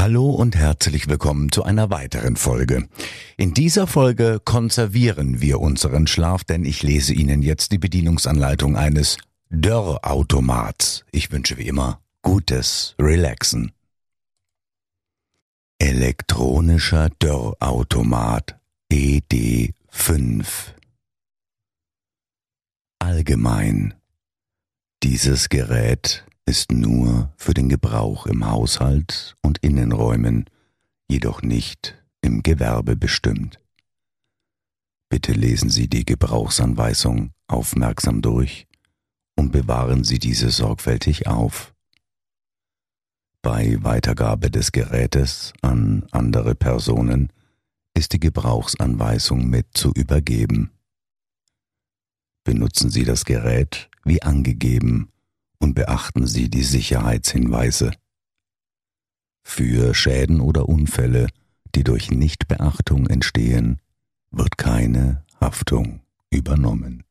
Hallo und herzlich willkommen zu einer weiteren Folge. In dieser Folge konservieren wir unseren Schlaf, denn ich lese Ihnen jetzt die Bedienungsanleitung eines Dörrautomats. Ich wünsche wie immer gutes Relaxen. Elektronischer Dörrautomat ED5 Allgemein. Dieses Gerät ist nur für den Gebrauch im Haushalt und Innenräumen, jedoch nicht im Gewerbe bestimmt. Bitte lesen Sie die Gebrauchsanweisung aufmerksam durch und bewahren Sie diese sorgfältig auf. Bei Weitergabe des Gerätes an andere Personen ist die Gebrauchsanweisung mit zu übergeben. Benutzen Sie das Gerät wie angegeben und beachten Sie die Sicherheitshinweise. Für Schäden oder Unfälle, die durch Nichtbeachtung entstehen, wird keine Haftung übernommen.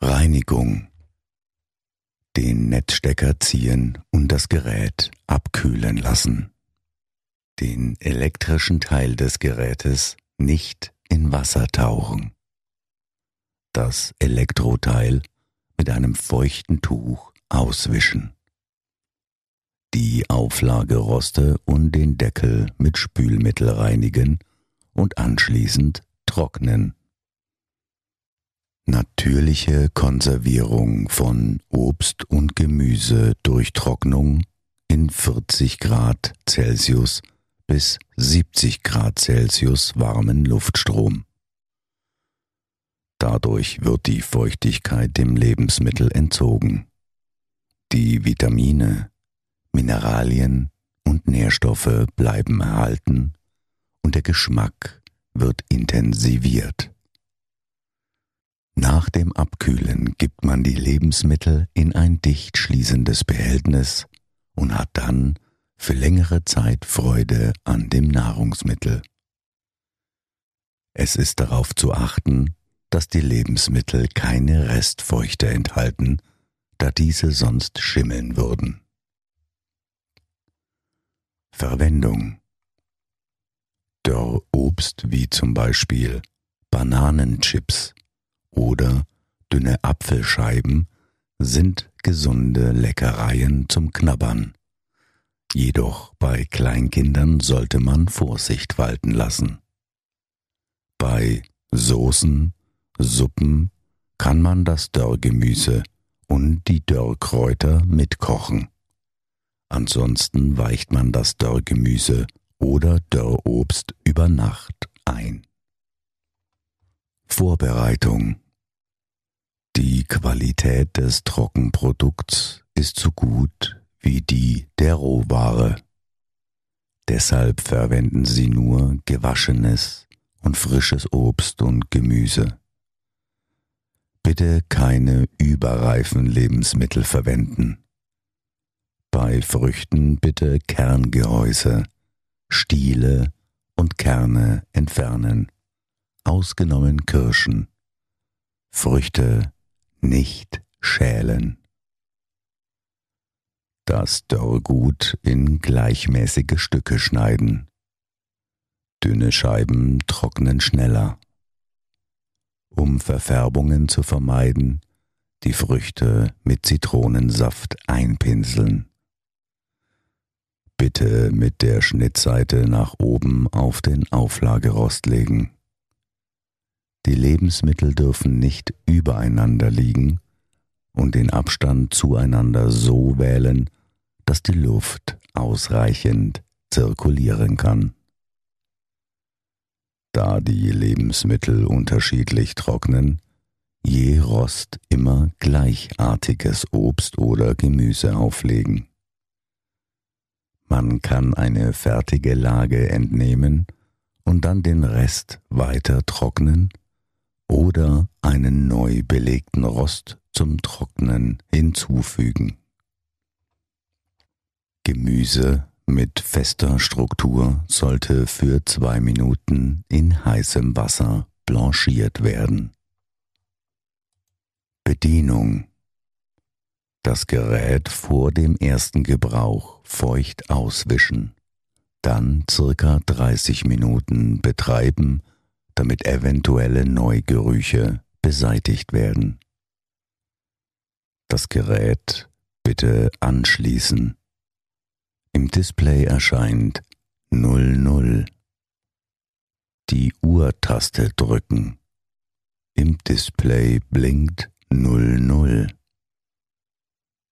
Reinigung. Den Netzstecker ziehen und das Gerät abkühlen lassen. Den elektrischen Teil des Gerätes nicht in Wasser tauchen. Das Elektroteil mit einem feuchten Tuch auswischen. Die Auflageroste und den Deckel mit Spülmittel reinigen und anschließend trocknen. Natürliche Konservierung von Obst und Gemüse durch Trocknung in 40 Grad Celsius bis 70 Grad Celsius warmen Luftstrom. Dadurch wird die Feuchtigkeit dem Lebensmittel entzogen. Die Vitamine, Mineralien und Nährstoffe bleiben erhalten und der Geschmack wird intensiviert. Nach dem Abkühlen gibt man die Lebensmittel in ein dicht schließendes Behältnis und hat dann für längere Zeit Freude an dem Nahrungsmittel. Es ist darauf zu achten, dass die Lebensmittel keine Restfeuchte enthalten, da diese sonst schimmeln würden. Verwendung Dörrobst wie zum Beispiel Bananenchips oder dünne Apfelscheiben sind gesunde Leckereien zum Knabbern. Jedoch bei Kleinkindern sollte man Vorsicht walten lassen. Bei Soßen, Suppen kann man das Dörrgemüse und die Dörrkräuter mitkochen. Ansonsten weicht man das Dörrgemüse oder Dörrobst über Nacht ein. Vorbereitung Die Qualität des Trockenprodukts ist so gut wie die der Rohware. Deshalb verwenden Sie nur gewaschenes und frisches Obst und Gemüse. Bitte keine überreifen Lebensmittel verwenden. Bei Früchten bitte Kerngehäuse, Stiele und Kerne entfernen, ausgenommen Kirschen. Früchte nicht schälen. Das Dörrgut in gleichmäßige Stücke schneiden. Dünne Scheiben trocknen schneller um Verfärbungen zu vermeiden, die Früchte mit Zitronensaft einpinseln. Bitte mit der Schnittseite nach oben auf den Auflagerost legen. Die Lebensmittel dürfen nicht übereinander liegen und den Abstand zueinander so wählen, dass die Luft ausreichend zirkulieren kann. Da die Lebensmittel unterschiedlich trocknen, je Rost immer gleichartiges Obst oder Gemüse auflegen. Man kann eine fertige Lage entnehmen und dann den Rest weiter trocknen oder einen neu belegten Rost zum Trocknen hinzufügen. Gemüse mit fester Struktur sollte für zwei Minuten in heißem Wasser blanchiert werden. Bedienung Das Gerät vor dem ersten Gebrauch feucht auswischen, dann circa 30 Minuten betreiben, damit eventuelle Neugerüche beseitigt werden. Das Gerät bitte anschließen. Im Display erscheint 00. Die Uhr-Taste drücken. Im Display blinkt 00.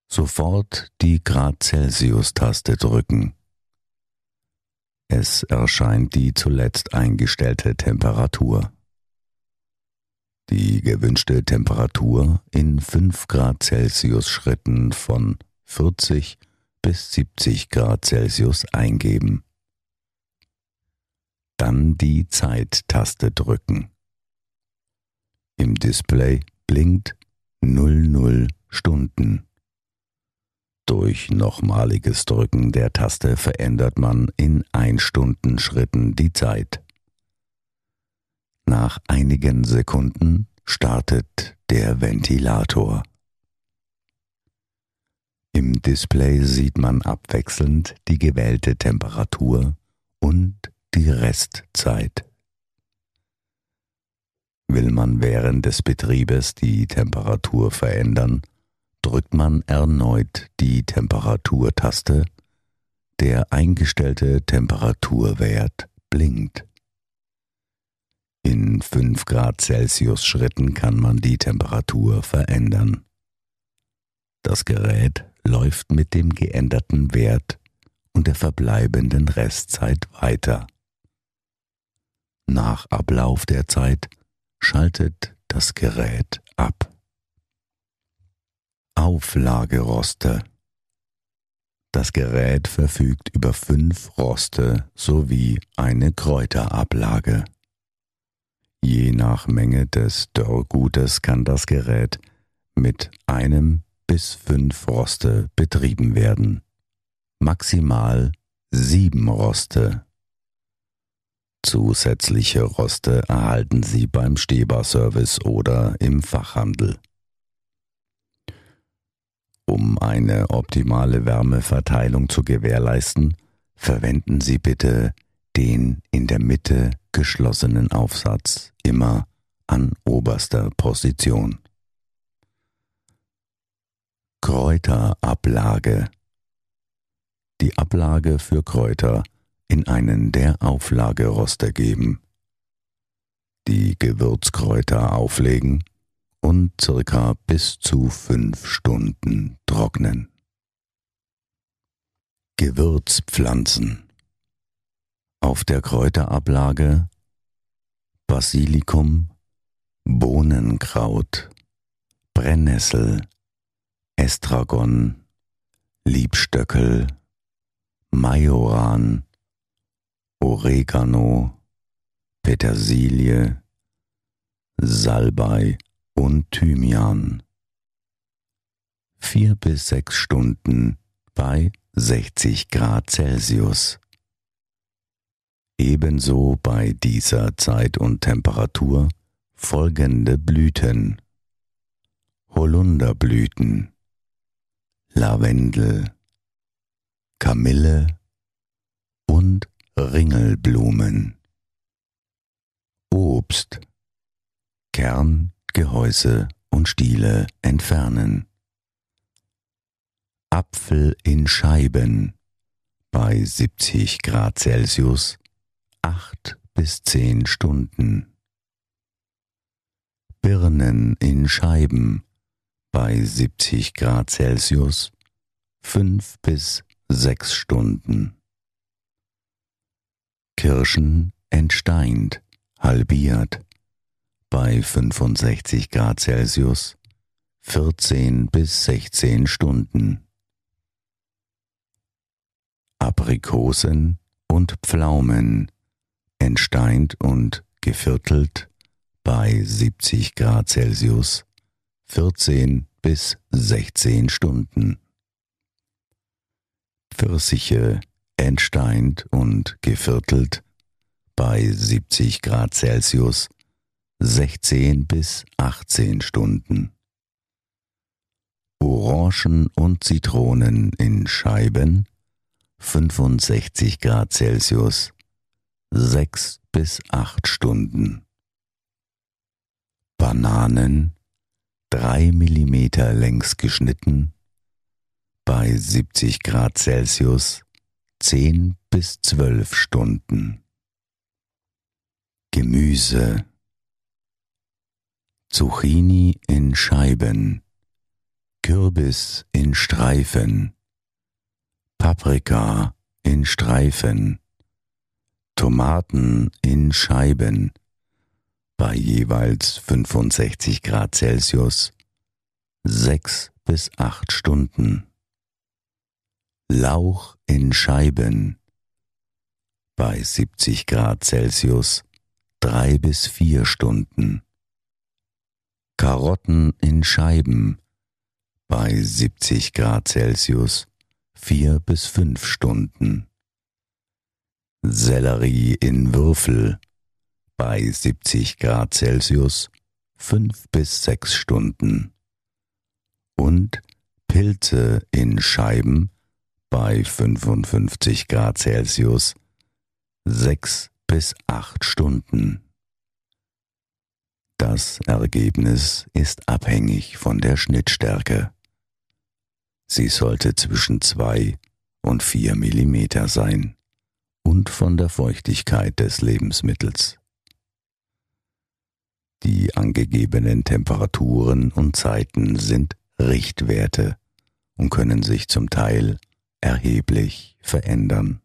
Sofort die Grad Celsius-Taste drücken. Es erscheint die zuletzt eingestellte Temperatur. Die gewünschte Temperatur in 5 Grad Celsius Schritten von 40 bis 70 Grad Celsius eingeben. Dann die Zeit-Taste drücken. Im Display blinkt 00 Stunden. Durch nochmaliges Drücken der Taste verändert man in 1 Stunden Schritten die Zeit. Nach einigen Sekunden startet der Ventilator. Im Display sieht man abwechselnd die gewählte Temperatur und die Restzeit. Will man während des Betriebes die Temperatur verändern, drückt man erneut die Temperaturtaste, der eingestellte Temperaturwert blinkt. In 5 Grad Celsius Schritten kann man die Temperatur verändern. Das Gerät läuft mit dem geänderten Wert und der verbleibenden Restzeit weiter. Nach Ablauf der Zeit schaltet das Gerät ab. Auflageroste Das Gerät verfügt über fünf Roste sowie eine Kräuterablage. Je nach Menge des Dörrgutes kann das Gerät mit einem bis fünf Roste betrieben werden. Maximal sieben Roste. Zusätzliche Roste erhalten Sie beim Stehbarservice oder im Fachhandel. Um eine optimale Wärmeverteilung zu gewährleisten, verwenden Sie bitte den in der Mitte geschlossenen Aufsatz immer an oberster Position. Kräuterablage. Die Ablage für Kräuter in einen der Auflageroster geben. Die Gewürzkräuter auflegen und circa bis zu fünf Stunden trocknen. Gewürzpflanzen. Auf der Kräuterablage Basilikum, Bohnenkraut, Brennnessel, Estragon, Liebstöckel, Majoran, Oregano, Petersilie, Salbei und Thymian. Vier bis sechs Stunden bei 60 Grad Celsius. Ebenso bei dieser Zeit und Temperatur folgende Blüten. Holunderblüten, Lavendel, Kamille und Ringelblumen. Obst, Kern, Gehäuse und Stiele entfernen. Apfel in Scheiben bei 70 Grad Celsius 8 bis 10 Stunden. Birnen in Scheiben bei 70 Grad Celsius fünf bis sechs Stunden. Kirschen entsteint, halbiert bei 65 Grad Celsius 14 bis 16 Stunden. Aprikosen und Pflaumen entsteint und geviertelt bei 70 Grad Celsius 14 bis 16 Stunden. Pfirsiche entsteint und geviertelt bei 70 Grad Celsius 16 bis 18 Stunden. Orangen und Zitronen in Scheiben 65 Grad Celsius 6 bis 8 Stunden. Bananen 3 mm längs geschnitten bei 70 Grad Celsius 10 bis 12 Stunden. Gemüse. Zucchini in Scheiben, Kürbis in Streifen, Paprika in Streifen, Tomaten in Scheiben bei jeweils 65 Grad Celsius 6 bis 8 Stunden. Lauch in Scheiben bei 70 Grad Celsius drei bis vier Stunden. Karotten in Scheiben bei 70 Grad Celsius vier bis fünf Stunden. Sellerie in Würfel bei 70 Grad Celsius fünf bis sechs Stunden. Und Pilze in Scheiben bei 55 Grad Celsius sechs bis acht Stunden. Das Ergebnis ist abhängig von der Schnittstärke. Sie sollte zwischen zwei und vier Millimeter sein und von der Feuchtigkeit des Lebensmittels. Die angegebenen Temperaturen und Zeiten sind Richtwerte und können sich zum Teil erheblich verändern.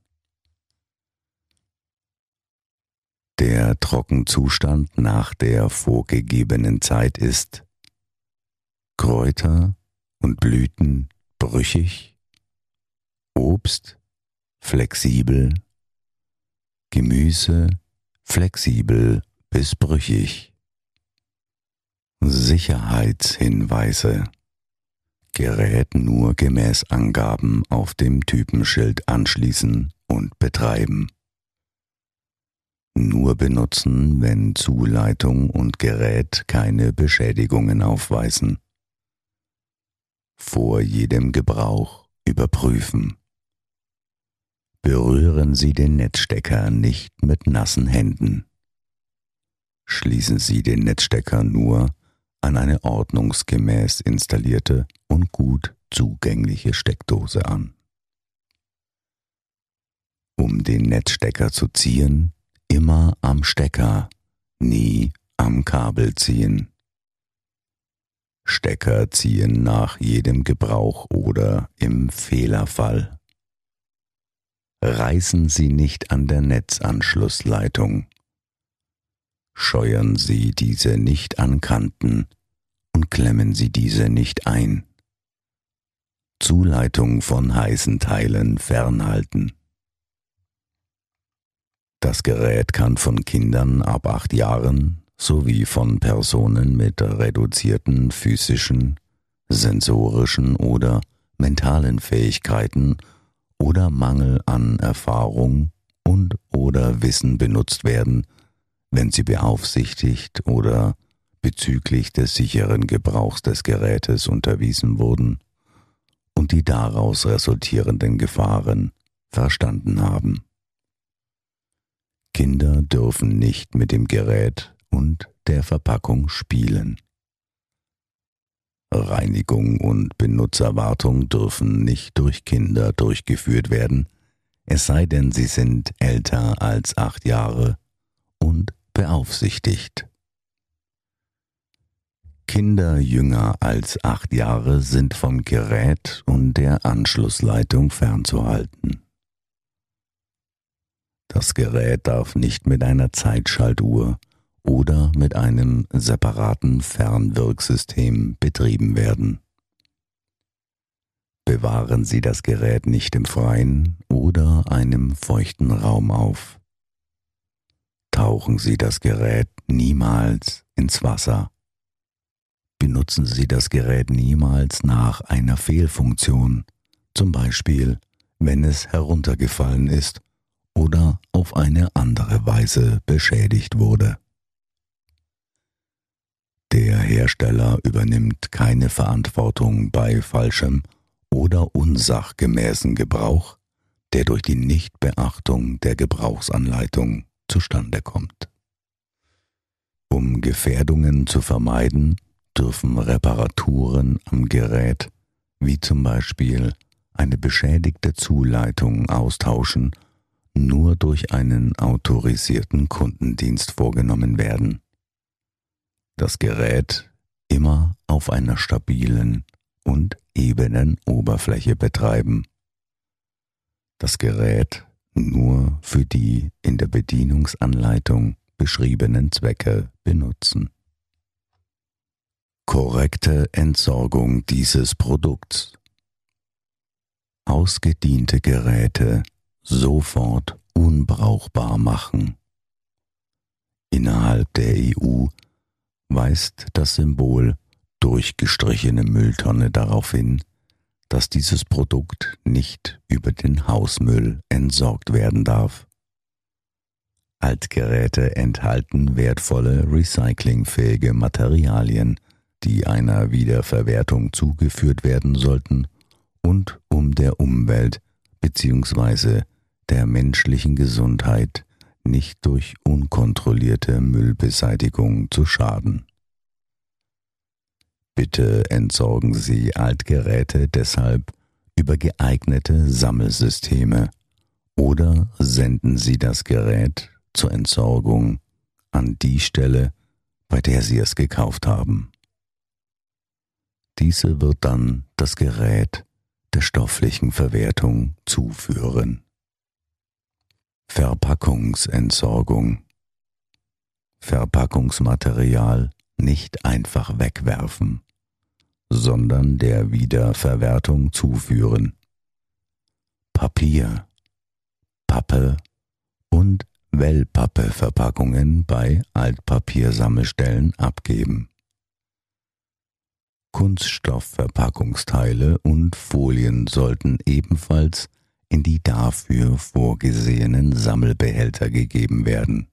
Der Trockenzustand nach der vorgegebenen Zeit ist Kräuter und Blüten brüchig, Obst flexibel, Gemüse flexibel bis brüchig. Sicherheitshinweise Gerät nur gemäß Angaben auf dem Typenschild anschließen und betreiben. Nur benutzen, wenn Zuleitung und Gerät keine Beschädigungen aufweisen. Vor jedem Gebrauch überprüfen. Berühren Sie den Netzstecker nicht mit nassen Händen. Schließen Sie den Netzstecker nur an eine ordnungsgemäß installierte und gut zugängliche Steckdose an. Um den Netzstecker zu ziehen, immer am Stecker, nie am Kabel ziehen. Stecker ziehen nach jedem Gebrauch oder im Fehlerfall. Reißen Sie nicht an der Netzanschlussleitung. Scheuern Sie diese nicht an Kanten und klemmen Sie diese nicht ein. Zuleitung von heißen Teilen fernhalten. Das Gerät kann von Kindern ab acht Jahren sowie von Personen mit reduzierten physischen, sensorischen oder mentalen Fähigkeiten oder Mangel an Erfahrung und oder Wissen benutzt werden, wenn sie beaufsichtigt oder bezüglich des sicheren Gebrauchs des Gerätes unterwiesen wurden und die daraus resultierenden Gefahren verstanden haben. Kinder dürfen nicht mit dem Gerät und der Verpackung spielen. Reinigung und Benutzerwartung dürfen nicht durch Kinder durchgeführt werden, es sei denn, sie sind älter als acht Jahre und beaufsichtigt. Kinder jünger als acht Jahre sind vom Gerät und der Anschlussleitung fernzuhalten. Das Gerät darf nicht mit einer Zeitschaltuhr oder mit einem separaten Fernwirksystem betrieben werden. Bewahren Sie das Gerät nicht im Freien oder einem feuchten Raum auf. Tauchen Sie das Gerät niemals ins Wasser. Benutzen Sie das Gerät niemals nach einer Fehlfunktion, zum Beispiel wenn es heruntergefallen ist oder auf eine andere Weise beschädigt wurde. Der Hersteller übernimmt keine Verantwortung bei falschem oder unsachgemäßen Gebrauch, der durch die Nichtbeachtung der Gebrauchsanleitung zustande kommt. Um Gefährdungen zu vermeiden, dürfen Reparaturen am Gerät, wie zum Beispiel eine beschädigte Zuleitung austauschen, nur durch einen autorisierten Kundendienst vorgenommen werden. Das Gerät immer auf einer stabilen und ebenen Oberfläche betreiben. Das Gerät nur für die in der Bedienungsanleitung beschriebenen Zwecke benutzen. Korrekte Entsorgung dieses Produkts ausgediente Geräte sofort unbrauchbar machen. Innerhalb der EU weist das Symbol durchgestrichene Mülltonne darauf hin, dass dieses Produkt nicht über den Hausmüll entsorgt werden darf. Altgeräte enthalten wertvolle recyclingfähige Materialien, die einer Wiederverwertung zugeführt werden sollten und um der Umwelt bzw. der menschlichen Gesundheit nicht durch unkontrollierte Müllbeseitigung zu schaden. Bitte entsorgen Sie Altgeräte deshalb über geeignete Sammelsysteme oder senden Sie das Gerät zur Entsorgung an die Stelle, bei der Sie es gekauft haben. Diese wird dann das Gerät der stofflichen Verwertung zuführen. Verpackungsentsorgung Verpackungsmaterial nicht einfach wegwerfen, sondern der Wiederverwertung zuführen. Papier, Pappe und Wellpappe-Verpackungen bei Altpapiersammelstellen abgeben. Kunststoffverpackungsteile und Folien sollten ebenfalls in die dafür vorgesehenen Sammelbehälter gegeben werden.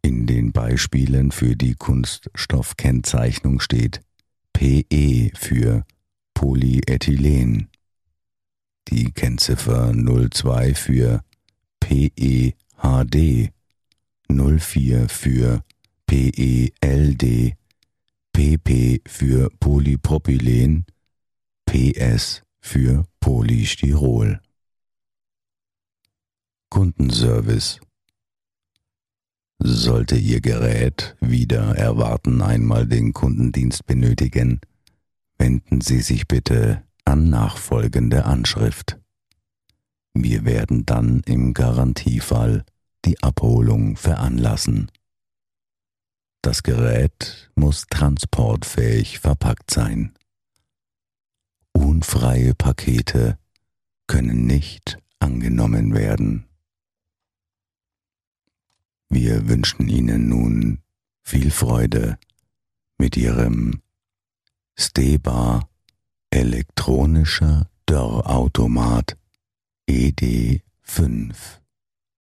In den Beispielen für die Kunststoffkennzeichnung steht PE für Polyethylen, die Kennziffer 02 für PEHD, 04 für PELD PP für Polypropylen, PS für Polystyrol. Kundenservice sollte Ihr Gerät wieder erwarten einmal den Kundendienst benötigen, wenden Sie sich bitte an nachfolgende Anschrift. Wir werden dann im Garantiefall die Abholung veranlassen. Das Gerät muss transportfähig verpackt sein. Unfreie Pakete können nicht angenommen werden. Wir wünschen Ihnen nun viel Freude mit Ihrem Steba elektronischer Dörrautomat ED5.